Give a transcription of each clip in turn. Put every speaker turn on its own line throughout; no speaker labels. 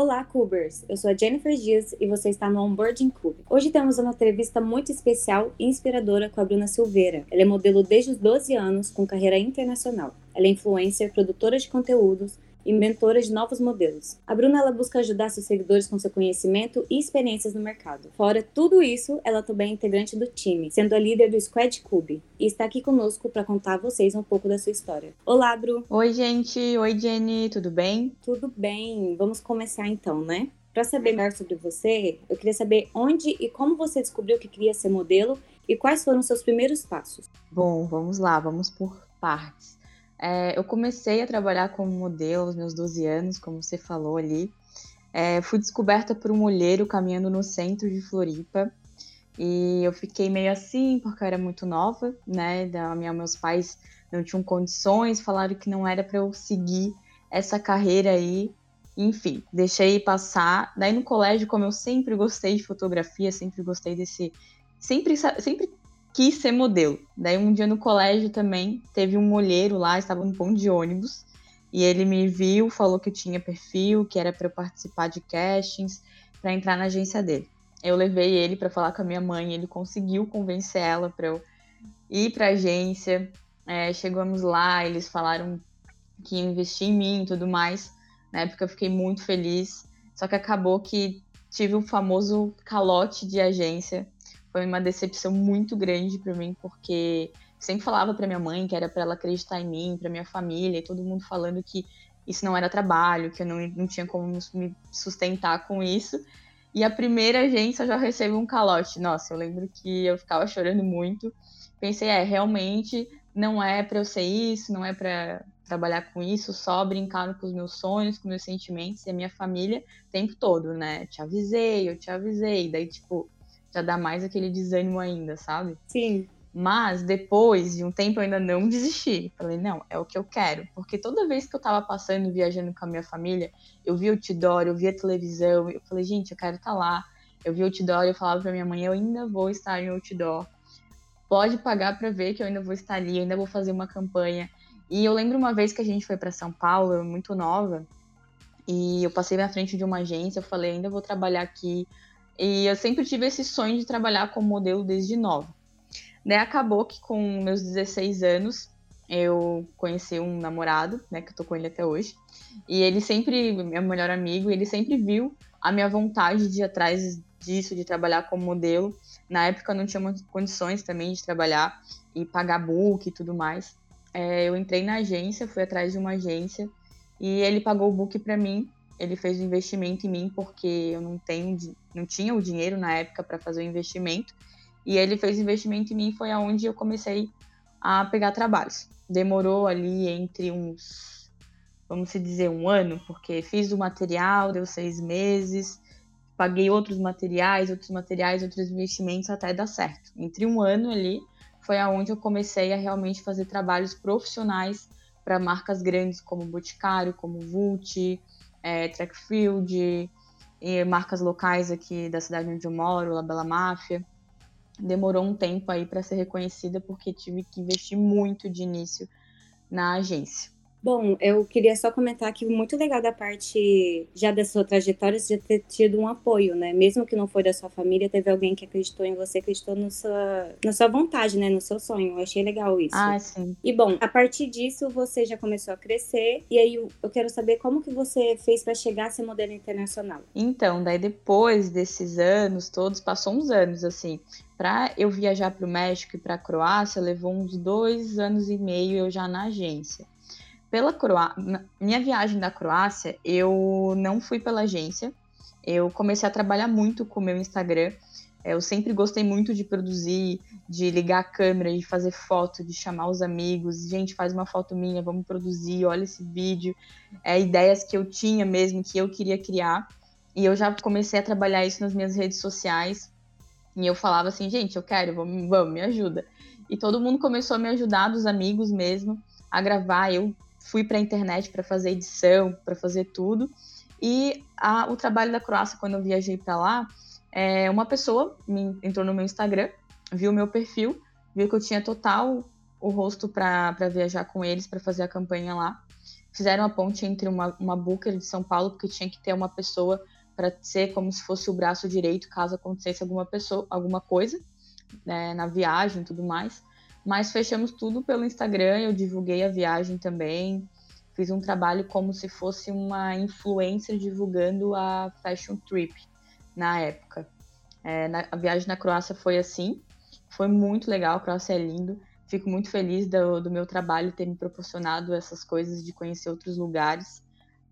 Olá, Cubers! Eu sou a Jennifer Dias e você está no Onboarding Cube. Hoje temos uma entrevista muito especial e inspiradora com a Bruna Silveira. Ela é modelo desde os 12 anos, com carreira internacional. Ela é influencer, produtora de conteúdos, e mentora de novos modelos. A Bruna ela busca ajudar seus seguidores com seu conhecimento e experiências no mercado. Fora tudo isso, ela também é integrante do time, sendo a líder do Squad Cube, e está aqui conosco para contar a vocês um pouco da sua história. Olá, Bru!
Oi, gente! Oi, Jenny! Tudo bem?
Tudo bem! Vamos começar então, né? Para saber melhor sobre você, eu queria saber onde e como você descobriu que queria ser modelo e quais foram seus primeiros passos.
Bom, vamos lá, vamos por partes. É, eu comecei a trabalhar como modelo aos meus 12 anos, como você falou ali. É, fui descoberta por um olheiro caminhando no centro de Floripa. E eu fiquei meio assim, porque eu era muito nova, né? Da minha, meus pais não tinham condições, falaram que não era para eu seguir essa carreira aí. Enfim, deixei passar. Daí no colégio, como eu sempre gostei de fotografia, sempre gostei desse. Sempre, sempre quis ser modelo. Daí um dia no colégio também teve um molheiro lá, estava no ponto de ônibus, e ele me viu, falou que tinha perfil, que era para eu participar de castings, para entrar na agência dele. Eu levei ele para falar com a minha mãe, ele conseguiu convencer ela para eu ir para a agência. É, chegamos lá, eles falaram que iam investir em mim e tudo mais. Na época eu fiquei muito feliz, só que acabou que tive o famoso calote de agência foi uma decepção muito grande para mim, porque sempre falava para minha mãe que era para ela acreditar em mim, para minha família, e todo mundo falando que isso não era trabalho, que eu não, não tinha como me sustentar com isso. E a primeira agência já recebeu um calote. Nossa, eu lembro que eu ficava chorando muito. Pensei, é, realmente não é para eu ser isso, não é para trabalhar com isso, só brincando com os meus sonhos, com meus sentimentos e a minha família o tempo todo, né? Te avisei, eu te avisei. Daí, tipo, já dá mais aquele desânimo ainda, sabe?
Sim.
Mas depois de um tempo eu ainda não desisti. Falei, não, é o que eu quero. Porque toda vez que eu tava passando, viajando com a minha família, eu via o outdoor, eu via televisão, eu falei, gente, eu quero estar tá lá. Eu via o outdoor e eu falava pra minha mãe, eu ainda vou estar em outdoor. Pode pagar para ver que eu ainda vou estar ali, eu ainda vou fazer uma campanha. E eu lembro uma vez que a gente foi para São Paulo, eu muito nova, e eu passei na frente de uma agência, eu falei, ainda vou trabalhar aqui, e eu sempre tive esse sonho de trabalhar como modelo desde nova. Daí acabou que com meus 16 anos eu conheci um namorado, né, que eu tô com ele até hoje. E ele sempre, meu melhor amigo, ele sempre viu a minha vontade de ir atrás disso, de trabalhar como modelo. Na época eu não tinha condições também de trabalhar e pagar book e tudo mais. É, eu entrei na agência, fui atrás de uma agência e ele pagou o book para mim ele fez um investimento em mim porque eu não tenho, não tinha o dinheiro na época para fazer o investimento. E ele fez investimento em mim foi aonde eu comecei a pegar trabalhos. Demorou ali entre uns, vamos dizer, um ano, porque fiz o material, deu seis meses, paguei outros materiais, outros materiais, outros investimentos até dar certo. Entre um ano ali foi aonde eu comecei a realmente fazer trabalhos profissionais para marcas grandes como Boticário, como Vult, é, track field, e marcas locais aqui da cidade onde eu moro, La Bela Máfia. Demorou um tempo aí para ser reconhecida porque tive que investir muito de início na agência.
Bom, eu queria só comentar que muito legal da parte já da sua trajetória de ter tido um apoio, né? Mesmo que não foi da sua família, teve alguém que acreditou em você, acreditou no sua, na sua vontade, né? No seu sonho. Eu achei legal isso.
Ah, sim.
E bom, a partir disso você já começou a crescer. E aí eu quero saber como que você fez para chegar a ser modelo internacional.
Então, daí depois desses anos todos, passou uns anos assim. Para eu viajar para o México e para a Croácia, levou uns dois anos e meio eu já na agência. Pela Croácia, minha viagem da Croácia, eu não fui pela agência. Eu comecei a trabalhar muito com o meu Instagram. Eu sempre gostei muito de produzir, de ligar a câmera, de fazer foto, de chamar os amigos. Gente, faz uma foto minha, vamos produzir, olha esse vídeo. É, ideias que eu tinha mesmo, que eu queria criar. E eu já comecei a trabalhar isso nas minhas redes sociais. E eu falava assim, gente, eu quero, vamos, vamos me ajuda. E todo mundo começou a me ajudar, dos amigos mesmo, a gravar. Eu fui para a internet para fazer edição, para fazer tudo. E a, o trabalho da Croácia, quando eu viajei para lá, é, uma pessoa me, entrou no meu Instagram, viu meu perfil, viu que eu tinha total o rosto para viajar com eles, para fazer a campanha lá. fizeram a ponte entre uma, uma Booker de São Paulo, porque tinha que ter uma pessoa para ser como se fosse o braço direito caso acontecesse alguma pessoa, alguma coisa né, na viagem e tudo mais. Mas fechamos tudo pelo Instagram, eu divulguei a viagem também. Fiz um trabalho como se fosse uma influencer divulgando a Fashion Trip na época. É, na, a viagem na Croácia foi assim. Foi muito legal, a Croácia é lindo. Fico muito feliz do, do meu trabalho ter me proporcionado essas coisas de conhecer outros lugares.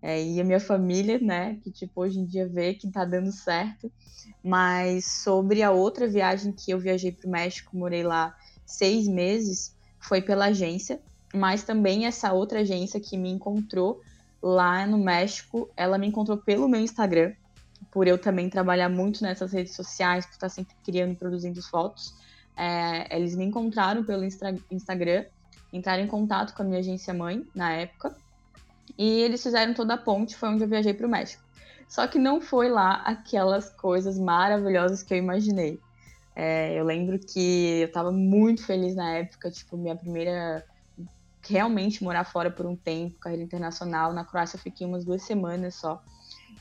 É, e a minha família, né, que tipo hoje em dia vê que tá dando certo. Mas sobre a outra viagem que eu viajei para o México, morei lá seis meses, foi pela agência. Mas também essa outra agência que me encontrou lá no México, ela me encontrou pelo meu Instagram, por eu também trabalhar muito nessas redes sociais, por estar sempre criando e produzindo fotos. É, eles me encontraram pelo Instagram, entraram em contato com a minha agência mãe na época e eles fizeram toda a ponte, foi onde eu viajei para o México. Só que não foi lá aquelas coisas maravilhosas que eu imaginei. É, eu lembro que eu estava muito feliz na época, tipo, minha primeira. Realmente morar fora por um tempo, carreira internacional. Na Croácia eu fiquei umas duas semanas só.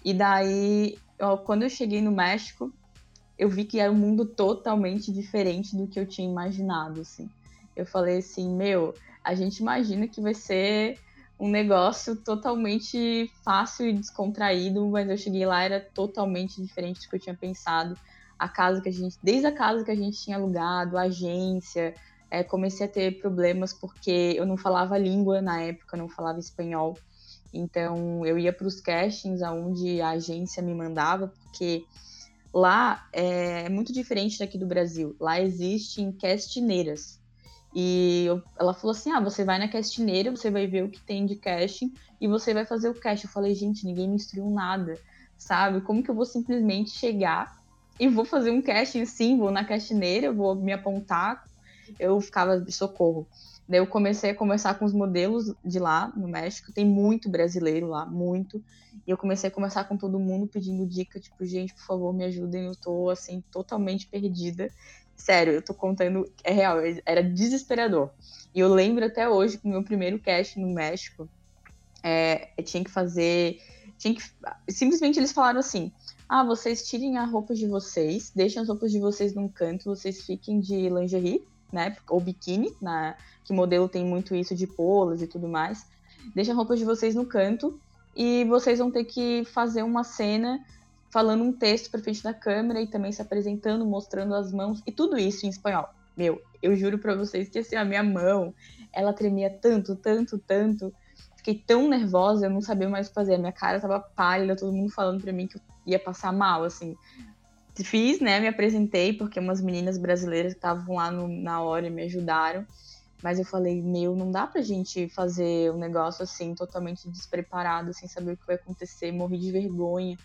E daí, quando eu cheguei no México, eu vi que era um mundo totalmente diferente do que eu tinha imaginado, assim. Eu falei assim, meu, a gente imagina que vai ser um negócio totalmente fácil e descontraído, mas eu cheguei lá era totalmente diferente do que eu tinha pensado. A casa que a gente, desde a casa que a gente tinha alugado, a agência, é, comecei a ter problemas porque eu não falava língua na época, não falava espanhol. Então eu ia para os castings aonde a agência me mandava, porque lá é, é muito diferente daqui do Brasil. Lá existem castineiras. E eu, ela falou assim: ah, você vai na castineira, você vai ver o que tem de casting e você vai fazer o casting. Eu falei, gente, ninguém me instruiu nada, sabe? Como que eu vou simplesmente chegar e vou fazer um casting sim, vou na castineira, vou me apontar? Eu ficava de socorro. Daí eu comecei a conversar com os modelos de lá, no México. Tem muito brasileiro lá, muito. E eu comecei a conversar com todo mundo pedindo dica, tipo, gente, por favor, me ajudem, eu tô, assim, totalmente perdida. Sério, eu tô contando, é real, era desesperador. E eu lembro até hoje que o meu primeiro cast no México, é, eu tinha que fazer. Tinha que, simplesmente eles falaram assim: ah, vocês tirem as roupas de vocês, deixem as roupas de vocês num canto, vocês fiquem de lingerie, né? Ou biquíni, na, que modelo tem muito isso de polas e tudo mais. Deixem as roupas de vocês no canto e vocês vão ter que fazer uma cena falando um texto para frente da câmera e também se apresentando, mostrando as mãos e tudo isso em espanhol. Meu, eu juro para vocês que assim, a minha mão, ela tremia tanto, tanto, tanto. Fiquei tão nervosa, eu não sabia mais o que fazer. A minha cara tava pálida, todo mundo falando para mim que eu ia passar mal, assim. Fiz, né? Me apresentei, porque umas meninas brasileiras que estavam lá no, na hora me ajudaram. Mas eu falei, meu, não dá pra gente fazer um negócio assim, totalmente despreparado, sem saber o que vai acontecer, morri de vergonha.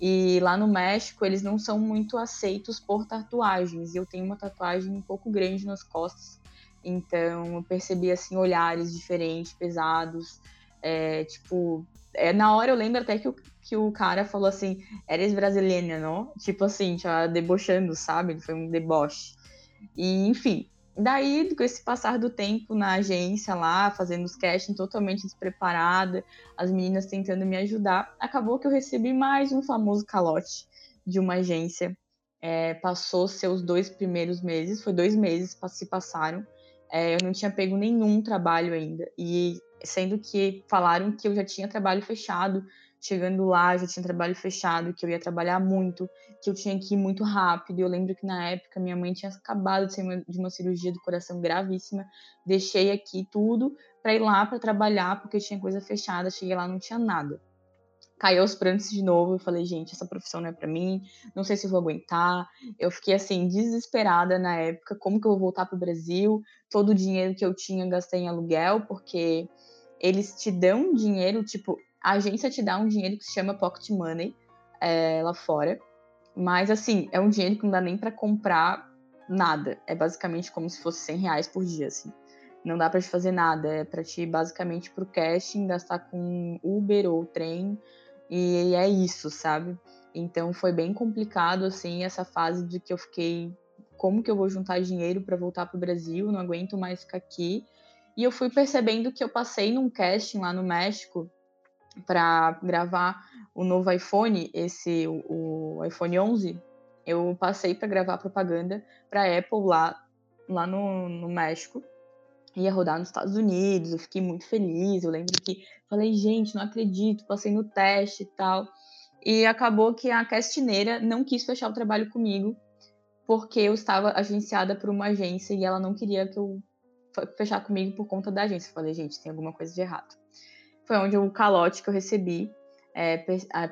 E lá no México, eles não são muito aceitos por tatuagens. E eu tenho uma tatuagem um pouco grande nas costas. Então, eu percebi, assim, olhares diferentes, pesados. É, tipo, é, na hora eu lembro até que o, que o cara falou assim: Eres brasileira, não? Tipo assim, já debochando, sabe? Foi um deboche. E, enfim, Daí, com esse passar do tempo na agência lá, fazendo os castings totalmente despreparada, as meninas tentando me ajudar, acabou que eu recebi mais um famoso calote de uma agência. É, passou seus dois primeiros meses, foi dois meses se passaram. É, eu não tinha pego nenhum trabalho ainda. E sendo que falaram que eu já tinha trabalho fechado chegando lá, já tinha trabalho fechado, que eu ia trabalhar muito, que eu tinha que ir muito rápido. Eu lembro que na época minha mãe tinha acabado de, uma, de uma cirurgia do coração gravíssima. Deixei aqui tudo para ir lá para trabalhar, porque tinha coisa fechada. Cheguei lá, não tinha nada. Caiu aos prantos de novo. Eu falei, gente, essa profissão não é para mim. Não sei se vou aguentar. Eu fiquei assim desesperada na época. Como que eu vou voltar para o Brasil? Todo o dinheiro que eu tinha gastei em aluguel, porque eles te dão dinheiro, tipo, a agência te dá um dinheiro que se chama pocket money é, lá fora. Mas, assim, é um dinheiro que não dá nem para comprar nada. É basicamente como se fosse 100 reais por dia, assim. Não dá para te fazer nada. É para te, basicamente, pro casting, gastar com Uber ou trem. E é isso, sabe? Então, foi bem complicado, assim, essa fase de que eu fiquei... Como que eu vou juntar dinheiro para voltar pro Brasil? Não aguento mais ficar aqui. E eu fui percebendo que eu passei num casting lá no México para gravar o novo iPhone, esse o, iPhone 11. Eu passei para gravar propaganda para Apple lá lá no, no México. Ia rodar nos Estados Unidos, eu fiquei muito feliz. Eu lembro que falei, gente, não acredito, passei no teste e tal. E acabou que a castineira não quis fechar o trabalho comigo, porque eu estava agenciada por uma agência e ela não queria que eu fechar comigo por conta da agência. Eu falei, gente, tem alguma coisa de errado. Foi onde o calote que eu recebi. É,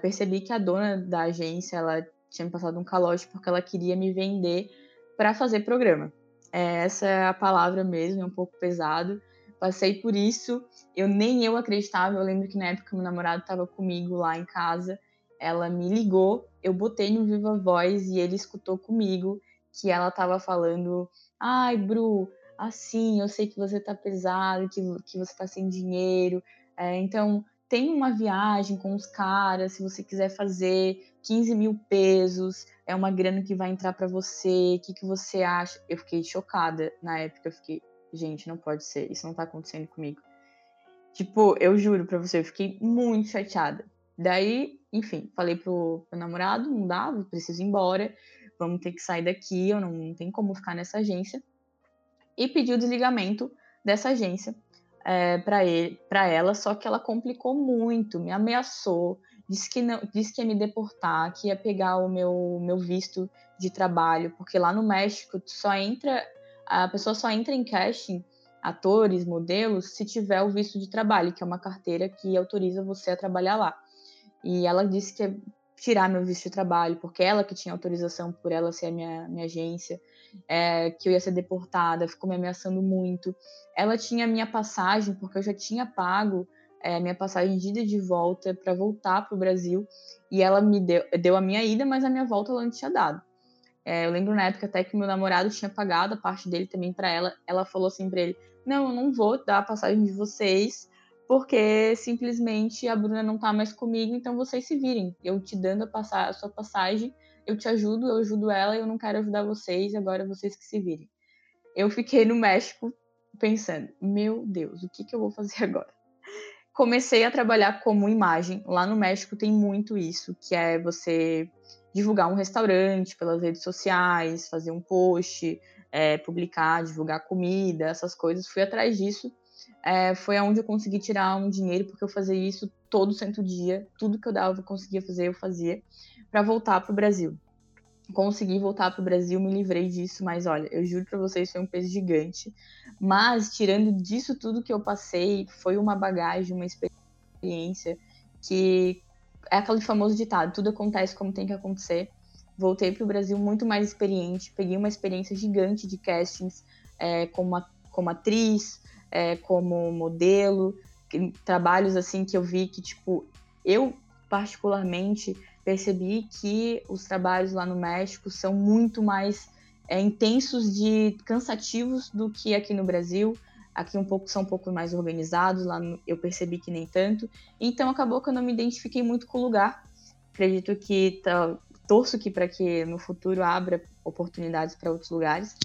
percebi que a dona da agência ela tinha me passado um calote porque ela queria me vender para fazer programa. É, essa é a palavra mesmo, é um pouco pesado. Passei por isso, eu nem eu acreditava. Eu lembro que na época meu namorado estava comigo lá em casa, ela me ligou, eu botei no Viva Voz e ele escutou comigo que ela estava falando: "Ai, Bru, assim, eu sei que você tá pesado, que, que você tá sem dinheiro, é, então tem uma viagem com os caras, se você quiser fazer 15 mil pesos, é uma grana que vai entrar para você, o que, que você acha? Eu fiquei chocada na época, eu fiquei, gente, não pode ser, isso não tá acontecendo comigo. Tipo, eu juro pra você, eu fiquei muito chateada. Daí, enfim, falei pro meu namorado, não dá, preciso ir embora, vamos ter que sair daqui, eu não, não tem como ficar nessa agência e pediu o desligamento dessa agência é, para ela, só que ela complicou muito, me ameaçou, disse que, não, disse que ia me deportar, que ia pegar o meu, meu visto de trabalho, porque lá no México só entra, a pessoa só entra em casting, atores, modelos, se tiver o visto de trabalho, que é uma carteira que autoriza você a trabalhar lá. E ela disse que ia tirar meu visto de trabalho, porque ela que tinha autorização por ela ser a minha, minha agência é, que eu ia ser deportada, ficou me ameaçando muito. Ela tinha minha passagem, porque eu já tinha pago é, minha passagem de ida e de volta para voltar para o Brasil, e ela me deu, deu a minha ida, mas a minha volta ela não tinha dado. É, eu lembro na época até que meu namorado tinha pagado a parte dele também para ela. Ela falou assim para ele: Não, eu não vou dar a passagem de vocês, porque simplesmente a Bruna não tá mais comigo, então vocês se virem. Eu te dando a, passar, a sua passagem, eu te ajudo, eu ajudo ela, eu não quero ajudar vocês, agora vocês que se virem. Eu fiquei no México pensando, meu Deus, o que, que eu vou fazer agora? Comecei a trabalhar como imagem. Lá no México tem muito isso, que é você divulgar um restaurante pelas redes sociais, fazer um post, é, publicar, divulgar comida, essas coisas. Fui atrás disso. É, foi aonde eu consegui tirar um dinheiro, porque eu fazia isso todo santo dia. Tudo que eu dava, eu conseguia fazer, eu fazia para voltar para o Brasil. Consegui voltar para o Brasil, me livrei disso, mas olha, eu juro para vocês, foi um peso gigante. Mas, tirando disso tudo que eu passei, foi uma bagagem, uma experiência que é aquele famoso ditado: tudo acontece como tem que acontecer. Voltei para o Brasil muito mais experiente, peguei uma experiência gigante de castings é, como, como atriz, é, como modelo, trabalhos assim que eu vi que, tipo, eu particularmente percebi que os trabalhos lá no México são muito mais é, intensos de cansativos do que aqui no Brasil. Aqui um pouco são um pouco mais organizados, lá no, eu percebi que nem tanto. Então acabou que eu não me identifiquei muito com o lugar. Acredito que tá, torço que para que no futuro abra oportunidades para outros lugares,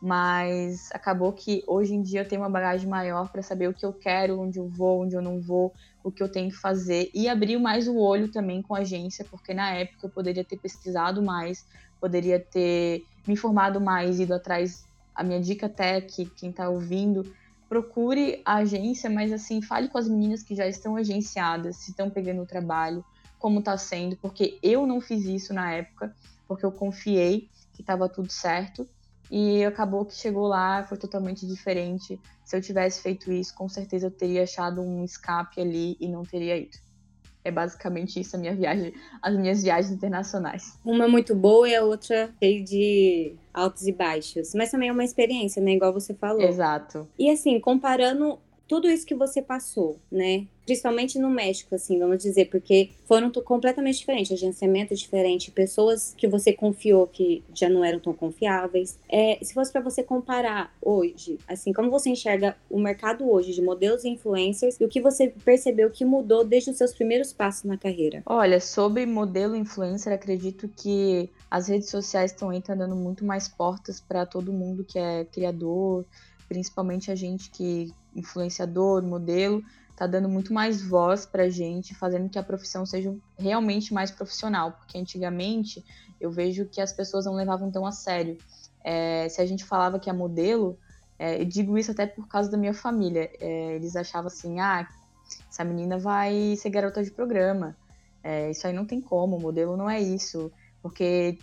mas acabou que hoje em dia eu tenho uma bagagem maior para saber o que eu quero, onde eu vou, onde eu não vou, o que eu tenho que fazer e abriu mais o olho também com a agência, porque na época eu poderia ter pesquisado mais, poderia ter me informado mais, ido atrás. A minha dica até que quem está ouvindo, procure a agência, mas assim, fale com as meninas que já estão agenciadas, se estão pegando o trabalho, como está sendo, porque eu não fiz isso na época, porque eu confiei que estava tudo certo e acabou que chegou lá, foi totalmente diferente. Se eu tivesse feito isso, com certeza eu teria achado um escape ali e não teria ido. É basicamente isso a minha viagem, as minhas viagens internacionais.
Uma muito boa e a outra cheia de altos e baixos. Mas também é uma experiência, né? Igual você falou.
Exato.
E assim, comparando tudo isso que você passou, né? Principalmente no México, assim, vamos dizer, porque foram completamente diferentes, agenciamento diferente, pessoas que você confiou que já não eram tão confiáveis. É, se fosse para você comparar hoje, assim, como você enxerga o mercado hoje de modelos e influencers e o que você percebeu que mudou desde os seus primeiros passos na carreira?
Olha, sobre modelo influencer, acredito que as redes sociais estão aí tá dando muito mais portas para todo mundo que é criador, principalmente a gente que influenciador, modelo, tá dando muito mais voz pra gente, fazendo que a profissão seja realmente mais profissional, porque antigamente eu vejo que as pessoas não levavam tão a sério. É, se a gente falava que é modelo, é, eu digo isso até por causa da minha família, é, eles achavam assim, ah, essa menina vai ser garota de programa, é, isso aí não tem como, modelo não é isso, porque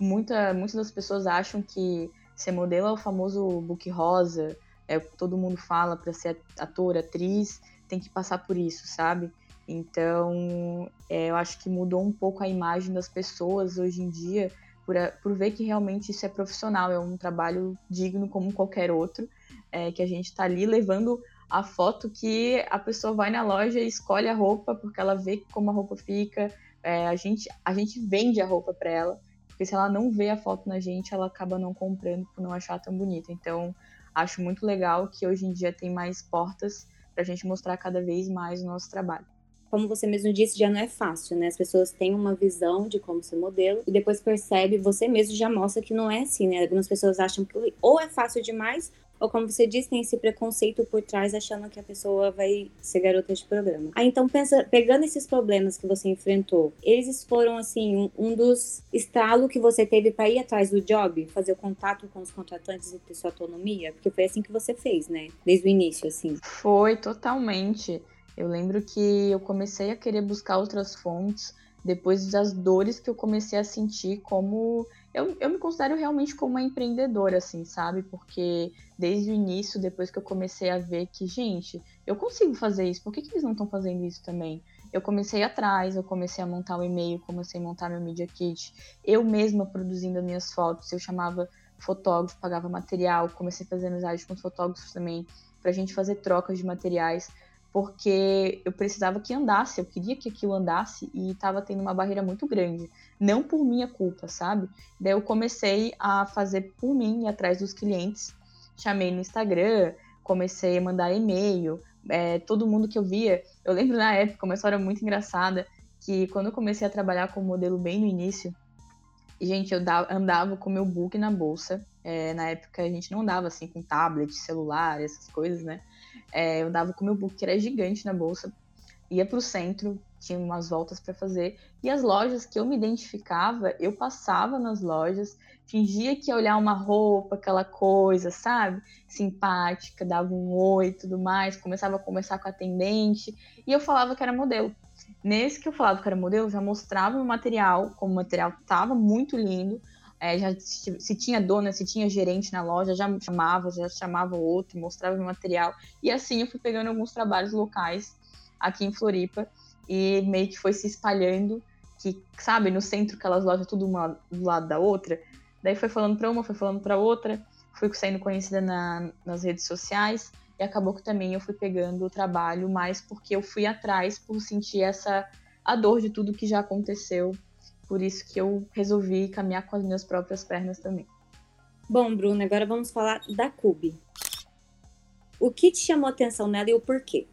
muita, muitas das pessoas acham que ser modelo é o famoso book rosa, é todo mundo fala para ser ator, atriz, tem que passar por isso, sabe? Então, é, eu acho que mudou um pouco a imagem das pessoas hoje em dia, por, por ver que realmente isso é profissional, é um trabalho digno como qualquer outro, é, que a gente está ali levando a foto que a pessoa vai na loja e escolhe a roupa porque ela vê como a roupa fica, é, a, gente, a gente vende a roupa para ela, porque se ela não vê a foto na gente, ela acaba não comprando por não achar tão bonita. Então, acho muito legal que hoje em dia tem mais portas para a gente mostrar cada vez mais o nosso trabalho
como você mesmo disse, já não é fácil, né? As pessoas têm uma visão de como ser modelo e depois percebe, você mesmo já mostra que não é assim, né? Algumas pessoas acham que ou é fácil demais ou como você disse, tem esse preconceito por trás achando que a pessoa vai ser garota de programa. Ah, então pensa, pegando esses problemas que você enfrentou, eles foram assim um, um dos estalos que você teve para ir atrás do job, fazer o contato com os contratantes e ter sua autonomia, porque foi assim que você fez, né? Desde o início, assim.
Foi totalmente. Eu lembro que eu comecei a querer buscar outras fontes depois das dores que eu comecei a sentir como eu, eu me considero realmente como uma empreendedora, assim, sabe? Porque desde o início, depois que eu comecei a ver que, gente, eu consigo fazer isso, por que, que eles não estão fazendo isso também? Eu comecei atrás, eu comecei a montar o e-mail, comecei a montar meu Media Kit, eu mesma produzindo as minhas fotos, eu chamava fotógrafo, pagava material, comecei a fazer amizade com os fotógrafos também, pra gente fazer trocas de materiais porque eu precisava que andasse, eu queria que aquilo andasse e estava tendo uma barreira muito grande, não por minha culpa, sabe? Daí eu comecei a fazer por mim atrás dos clientes, chamei no Instagram, comecei a mandar e-mail, é, todo mundo que eu via, eu lembro na época uma história muito engraçada que quando eu comecei a trabalhar como modelo bem no início, gente, eu andava com meu book na bolsa. É, na época a gente não andava assim com tablet, celular, essas coisas, né? É, eu dava com meu book, que era gigante na bolsa, ia para o centro, tinha umas voltas para fazer, e as lojas que eu me identificava, eu passava nas lojas, fingia que ia olhar uma roupa, aquela coisa, sabe? Simpática, dava um oi e tudo mais, começava a conversar com a atendente, e eu falava que era modelo. Nesse que eu falava que era modelo, já mostrava o material, como o material estava muito lindo, é, já se tinha dona, se tinha gerente na loja, já chamava, já chamava o outro, mostrava o material. E assim eu fui pegando alguns trabalhos locais aqui em Floripa e meio que foi se espalhando, que, sabe, no centro aquelas lojas tudo uma do lado da outra. Daí foi falando para uma, foi falando para outra, fui sendo conhecida na, nas redes sociais e acabou que também eu fui pegando o trabalho mais porque eu fui atrás por sentir essa a dor de tudo que já aconteceu por isso que eu resolvi caminhar com as minhas próprias pernas também.
Bom, Bruna, agora vamos falar da Cube. O que te chamou a atenção nela e o porquê?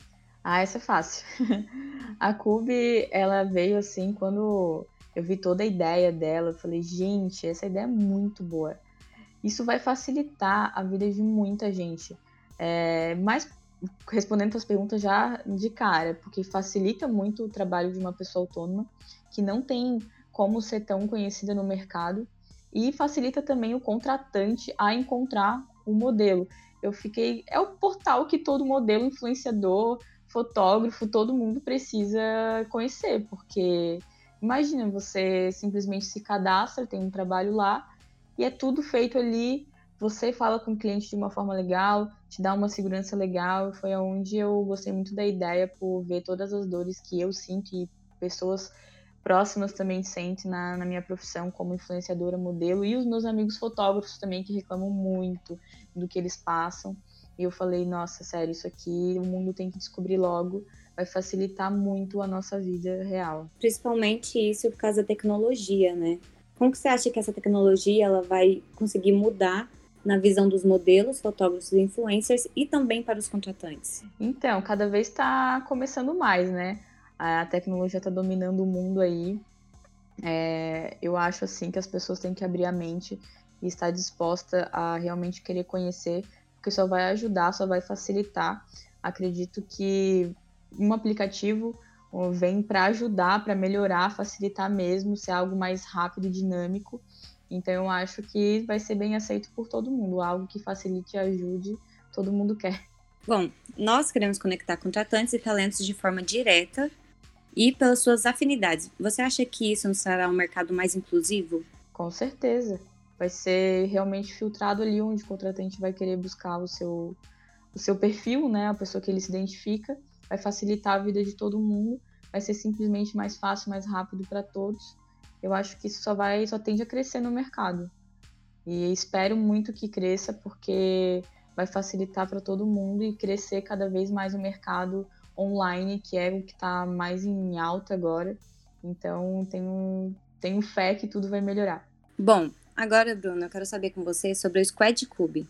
Ah, essa é fácil. a Cube, ela veio assim quando eu vi toda a ideia dela, eu falei, gente, essa ideia é muito boa. Isso vai facilitar a vida de muita gente. É, mas respondendo as perguntas já de cara, porque facilita muito o trabalho de uma pessoa autônoma que não tem como ser tão conhecida no mercado e facilita também o contratante a encontrar o um modelo. Eu fiquei. É o portal que todo modelo, influenciador, fotógrafo, todo mundo precisa conhecer, porque imagina, você simplesmente se cadastra, tem um trabalho lá e é tudo feito ali. Você fala com o cliente de uma forma legal, te dá uma segurança legal. Foi onde eu gostei muito da ideia por ver todas as dores que eu sinto e pessoas próximas também sentem na, na minha profissão como influenciadora modelo e os meus amigos fotógrafos também que reclamam muito do que eles passam. E eu falei, nossa, sério, isso aqui o mundo tem que descobrir logo, vai facilitar muito a nossa vida real.
Principalmente isso por causa da tecnologia, né? Como que você acha que essa tecnologia ela vai conseguir mudar na visão dos modelos, fotógrafos e influencers e também para os contratantes?
Então, cada vez está começando mais, né? A tecnologia está dominando o mundo aí. É, eu acho assim que as pessoas têm que abrir a mente e estar disposta a realmente querer conhecer, porque só vai ajudar, só vai facilitar. Acredito que um aplicativo vem para ajudar, para melhorar, facilitar mesmo, ser algo mais rápido e dinâmico. Então eu acho que vai ser bem aceito por todo mundo, algo que facilite e ajude, todo mundo quer.
Bom, nós queremos conectar contratantes e talentos de forma direta e pelas suas afinidades. Você acha que isso será um mercado mais inclusivo?
Com certeza. Vai ser realmente filtrado ali onde o contratante vai querer buscar o seu, o seu perfil, né? A pessoa que ele se identifica. Vai facilitar a vida de todo mundo. Vai ser simplesmente mais fácil, mais rápido para todos. Eu acho que isso só vai, só tende a crescer no mercado. E espero muito que cresça, porque vai facilitar para todo mundo e crescer cada vez mais o mercado online, que é o que está mais em alta agora. Então, tenho, tenho fé que tudo vai melhorar.
Bom, agora, Bruno, eu quero saber com você sobre o Squad Cube.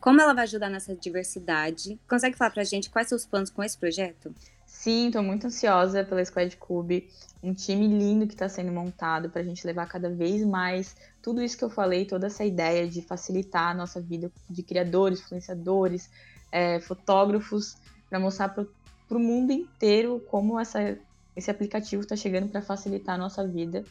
Como ela vai ajudar nessa diversidade? Consegue falar para a gente quais são os planos com esse projeto?
Sim, estou muito ansiosa pela Squad Cube, um time lindo que está sendo montado para a gente levar cada vez mais tudo isso que eu falei, toda essa ideia de facilitar a nossa vida de criadores, influenciadores, é, fotógrafos, para mostrar para o mundo inteiro como essa, esse aplicativo está chegando para facilitar a nossa vida,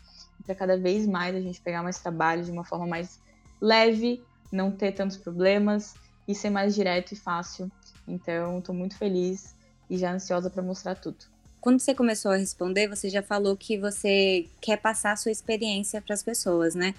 para cada vez mais a gente pegar mais trabalho de uma forma mais leve, não ter tantos problemas e ser mais direto e fácil. Então, estou muito feliz e já ansiosa para mostrar tudo.
Quando você começou a responder, você já falou que você quer passar a sua experiência para as pessoas, né?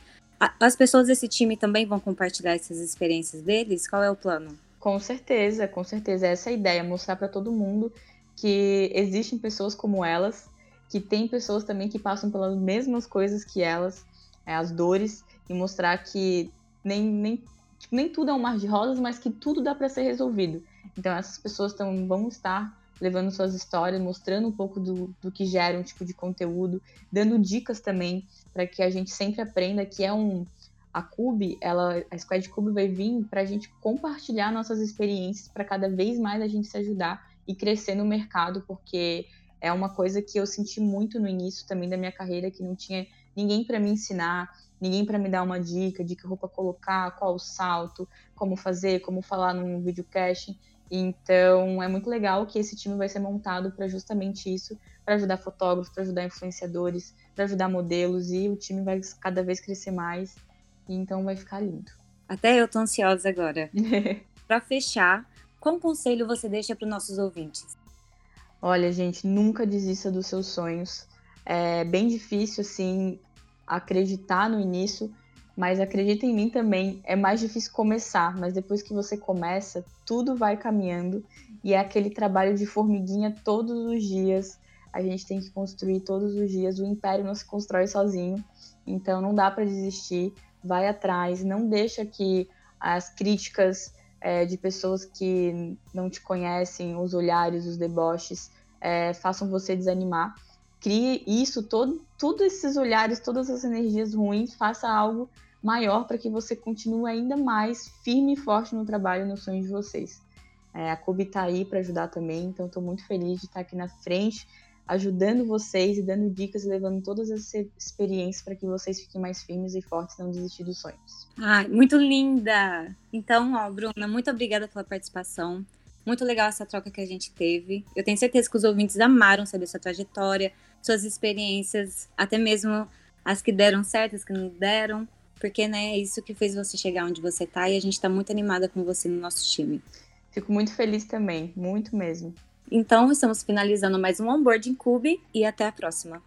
As pessoas desse time também vão compartilhar essas experiências deles? Qual é o plano?
Com certeza, com certeza. Essa é a ideia, mostrar para todo mundo que existem pessoas como elas, que tem pessoas também que passam pelas mesmas coisas que elas, é, as dores, e mostrar que nem, nem, tipo, nem tudo é um mar de rosas, mas que tudo dá para ser resolvido. Então essas pessoas tão, vão estar levando suas histórias, mostrando um pouco do, do que gera um tipo de conteúdo, dando dicas também para que a gente sempre aprenda que é um a Cube, ela, a Squad Cube vai vir para a gente compartilhar nossas experiências para cada vez mais a gente se ajudar e crescer no mercado, porque é uma coisa que eu senti muito no início também da minha carreira, que não tinha ninguém para me ensinar, ninguém para me dar uma dica de que roupa colocar, qual o salto, como fazer, como falar num videocast. Então, é muito legal que esse time vai ser montado para justamente isso, para ajudar fotógrafos, para ajudar influenciadores, para ajudar modelos e o time vai cada vez crescer mais. E então vai ficar lindo.
Até eu tô ansiosa agora. para fechar, qual conselho você deixa para os nossos ouvintes?
Olha, gente, nunca desista dos seus sonhos. É bem difícil assim acreditar no início, mas acredita em mim também, é mais difícil começar, mas depois que você começa, tudo vai caminhando e é aquele trabalho de formiguinha todos os dias. A gente tem que construir todos os dias. O império não se constrói sozinho, então não dá para desistir. Vai atrás, não deixa que as críticas é, de pessoas que não te conhecem, os olhares, os deboches, é, façam você desanimar. Crie isso, todo, todos esses olhares, todas as energias ruins, faça algo maior para que você continue ainda mais firme e forte no trabalho e no sonho de vocês. É, a Kobe está aí para ajudar também, então estou muito feliz de estar aqui na frente, ajudando vocês e dando dicas e levando todas essas experiências para que vocês fiquem mais firmes e fortes e não desistir dos sonhos.
Ai, muito linda! Então, ó, Bruna, muito obrigada pela participação. Muito legal essa troca que a gente teve. Eu tenho certeza que os ouvintes amaram saber sua trajetória, suas experiências, até mesmo as que deram certo, as que não deram porque né, é isso que fez você chegar onde você está e a gente está muito animada com você no nosso time.
Fico muito feliz também, muito mesmo.
Então, estamos finalizando mais um Onboarding Cube e até a próxima.